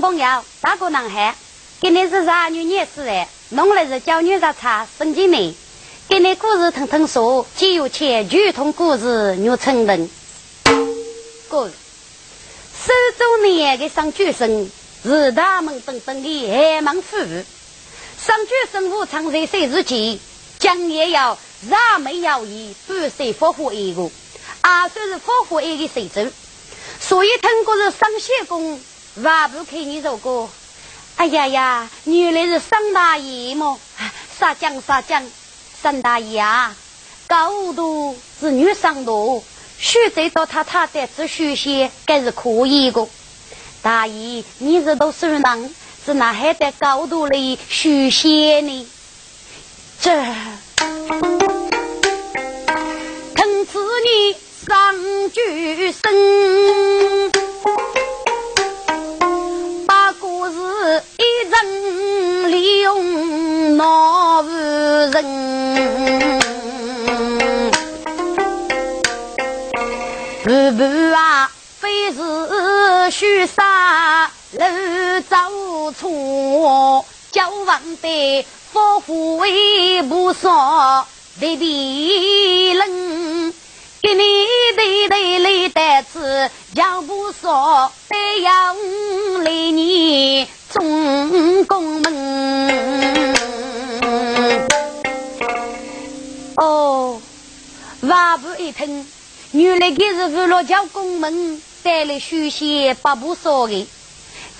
朋友，大哥男孩，今年是二女廿四岁，农历是九月十七，生今年。给你故事听听说，既有钱，就通故事越成人。故事：十周年的上举生是他们等等的海门夫妇。上举生父常在岁之前，将也要让没要义，不岁复活一个，啊，算是复活一个岁数。所以通过是上仙公，万不看你这个。哎呀呀，原来是上大爷么？撒江撒江。张大爷啊，高度是女上多，许再到他他再次学习，该是可以的。大爷，你是读书人，是哪还在高度里学习呢？这，疼此女上句声，虚杀路走错，叫王的夫妇为不少的敌人，给你对对来得子叫不少，得要来你中宫门。哦，话不一听。原来给是五六教公门带来书写八部少的，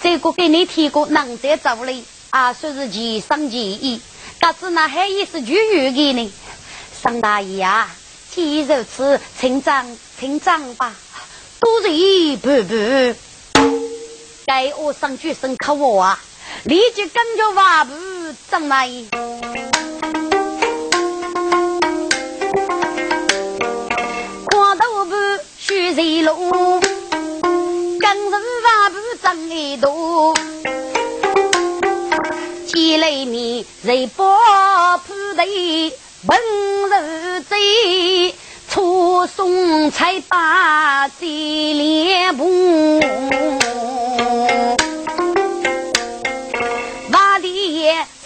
这个给你提过能在造里啊，说是奇上奇义，可是那还也是句语的呢。张大爷啊，既如此，请长请长吧，多谢伯伯。该我上句声可我啊，立即跟着瓦布张大爷。水水路，刚柔万步争一多，几来年谁把铺头温柔醉，初送彩把最脸部。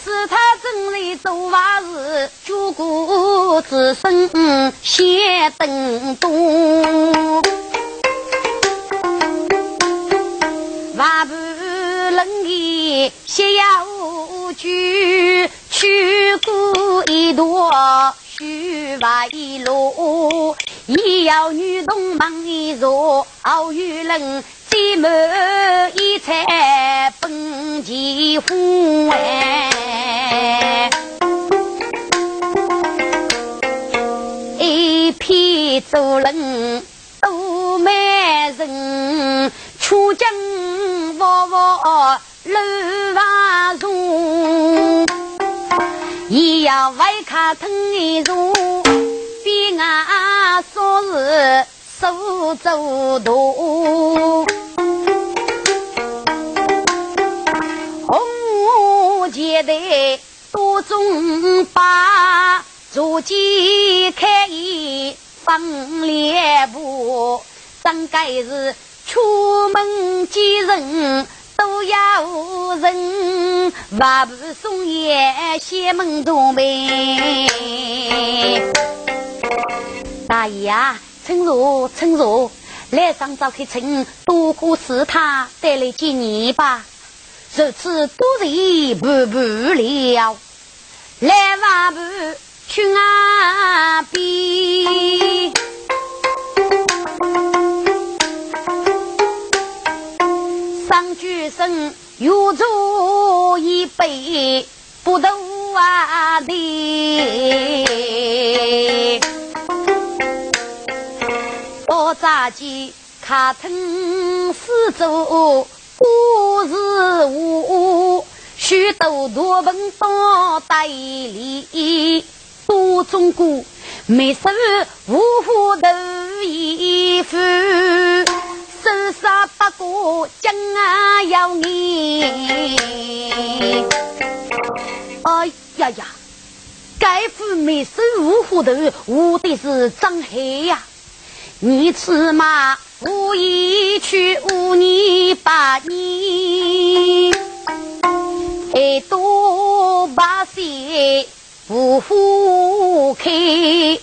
是他正在做坏事，举国之身先登东，万不能言先要举，去过一段须外路，也要女动忙一坐，好与人。一门一彩本钱富哎，一片走人沃沃路瓦松，也要外卡腾一座，比俺说是苏州多。现代多种把，如今开一放脸部，怎该是出门见人都要人，万不送烟先门东门。大爷啊，趁热趁热，来上早去趁，多过是他带来见你吧。如此多人步步了，来往步去岸边，上举身又做一杯不斗啊的，到杂技卡腾四周。我是我，许多多本当代理，多中国没收五虎头衣服，啊要你。哎呀呀，该副没收五虎头，我的是张黑呀，你吃嘛？无意去误你八年。一朵白线无花开，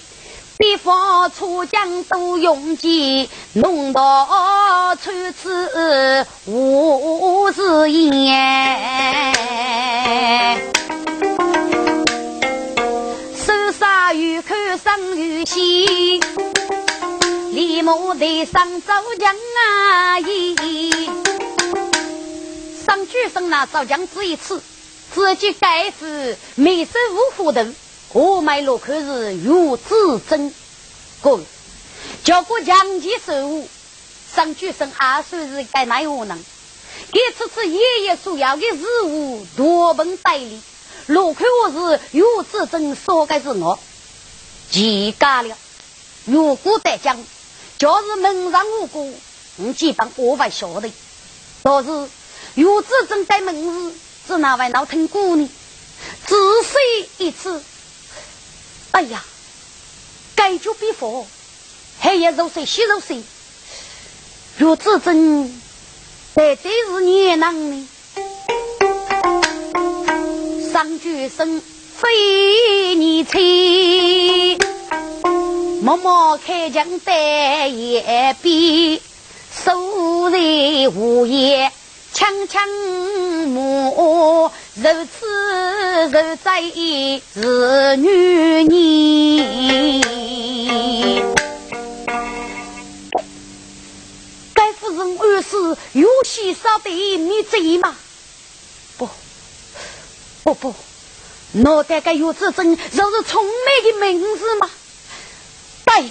北方出将都用计，弄到处处无是烟。手杀鱼口生鱼线，立马得上走江啊！上举生那早将只一次，自己该是眉梢无虎头，我买落口是玉子真。哥，叫过将计手武，上举生二岁是该奈何能？给此次爷爷所要的事物多本代理，落口我是玉子真，说该是我，气嘎了。如果得将，就是门上无辜，我基本我会晓得，倒是。有子正在门日，是哪位老听姑呢？只睡一次。哎呀，该就比佛，还要入睡洗入睡。有子正在这是年郎呢，上句声非你妻，默默开枪在夜边，守在午夜。强强母如此如在是女人，该夫人二是有些少的你罪吗？不不不，脑袋该有这种就是聪明的名字吗？对，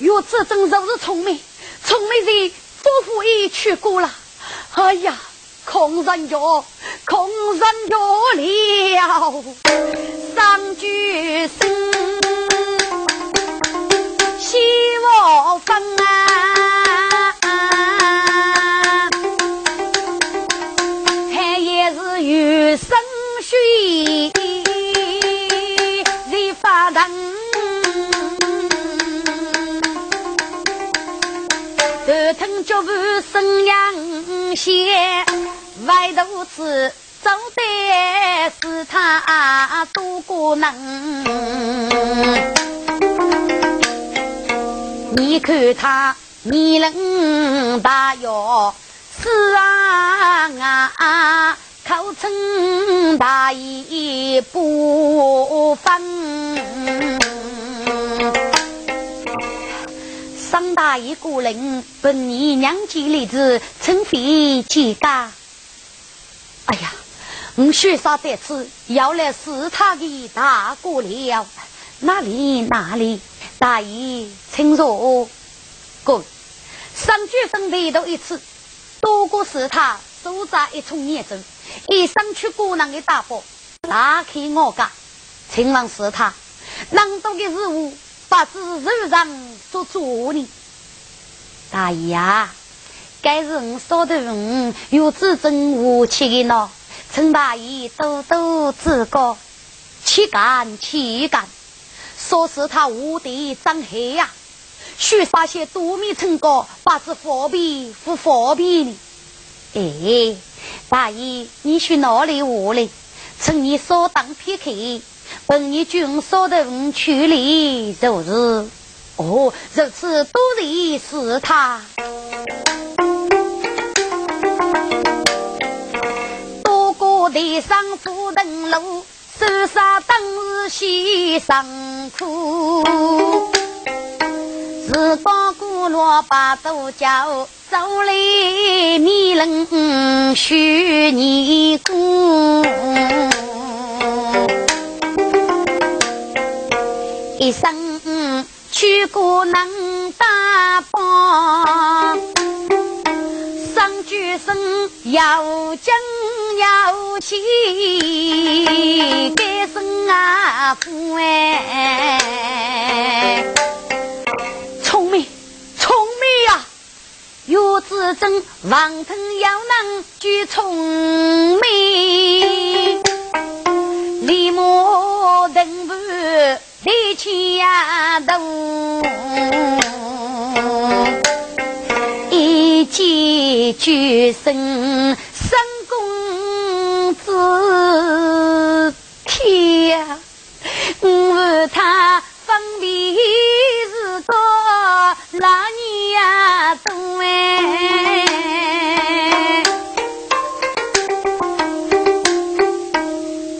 有这种就是聪明，聪明人夫妇已去过了。哎呀，空人着，空人着了，外头子走的是他多过能，你看他年龄大哟，是啊啊，口称大义不分。张大爷个人本你娘家里子称飞几家。哎呀，我薛少在此要来视他的大哥了，哪里哪里，大爷请坐。哥，上举生来到一次，多过是他手扎一重叶子，一上去姑娘的大伯，打开我家，请问是他，难道的事物？不知手上做主呢，大爷啊，该是我说的我有自尊武气的呢，陈大爷多多指教，岂敢岂敢，说是他无敌张黑呀，许杀些多米成高，不知何必不何必呢？哎，大爷，你去哪里我嘞？趁你稍等片刻。本你军说的五去里就是，哦，如此多的是他，地上富登路，手上当日先生苦，日光古罗把都叫，走来米人许你姑。一生去过能打帮，生要精要气，该生啊父哎，聪明聪明呀，有子真王腾要能举聪明，立马登步。力气呀，大，一身神功自天，我他分别是个老年呀哎，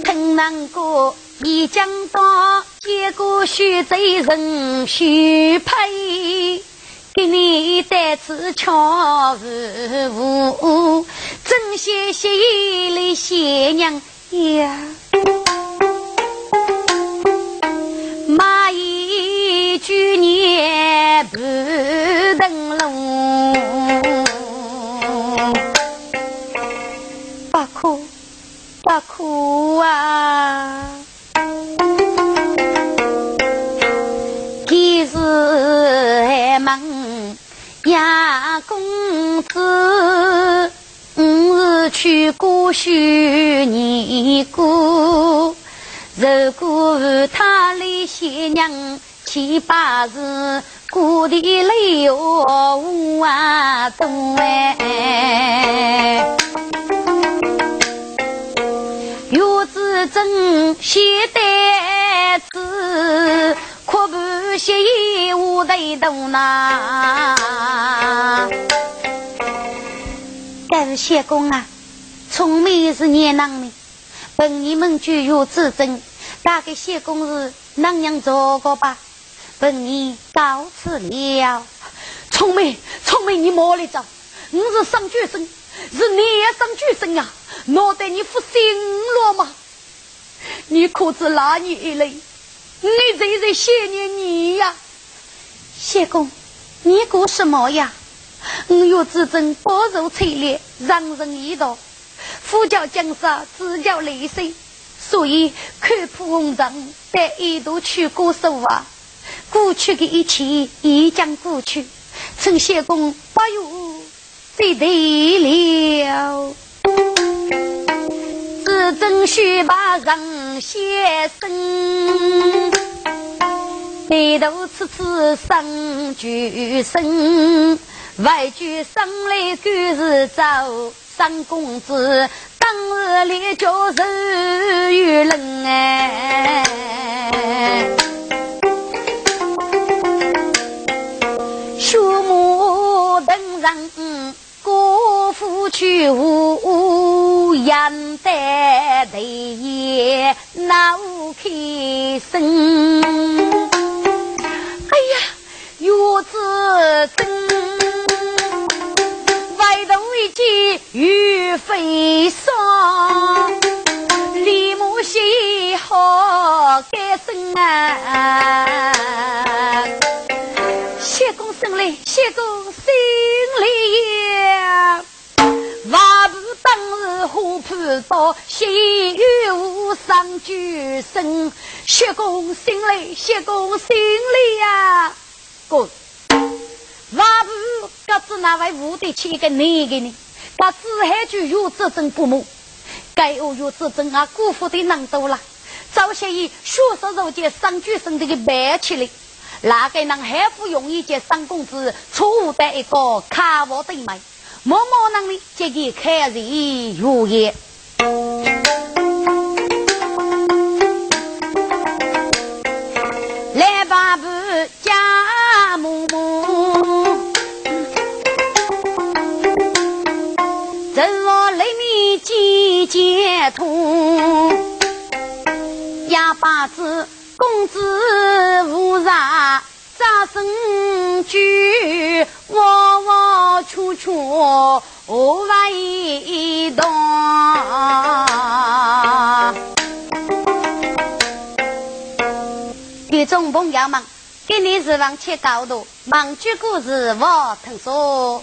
听南哥一讲到，结果选对人选配。给你带次巧妇，真谢谢你谢娘呀。蚂蚁居年不登龙，不哭不哭啊！过许年过。如果他来新娘七八日，过的泪哟无啊多哎。月子正写单子，可不写我得多呐。但是谢公啊，聪明是年郎的，本你们就有自尊。大概谢公是那样做过吧？本你到此了。聪明，聪明，你莫来找。我是上举生，是你也上举生呀？脑袋你负心了吗？你可知哪年来？你在在想念你呀？谢公，你过什么呀？我有自尊，薄如翠莲，让人一道，呼叫江山，只叫泪水。所以看破红尘，但一度去过手啊！过去的一切已将过去，趁谢公不用再对了。只争须把人先生，眉头次次生举生，外举生来赶是走三公子。当日里叫手与人哎，树木登上过府去无杨丹头也闹开声。哎呀，月子真。见玉飞霜，李母喜好改生啊！谢公生来，谢公生来瓦布当日花铺到，细雨无上举身。谢公生来，谢公生来呀！公。万不，各自那位无的起一个男的呢？他只还就有这种父母，该有有这种啊，辜负的人多了。早些以学识如今上举生的个白起来，哪个人还不容易接三公子，错误的一个卡我对门，默默能力这个开人如也。来吧，不几解脱，哑巴子公子无啥扎身居，窝窝处处无法移动。观众朋友们，给你是往切高度，忙剧故事我听说。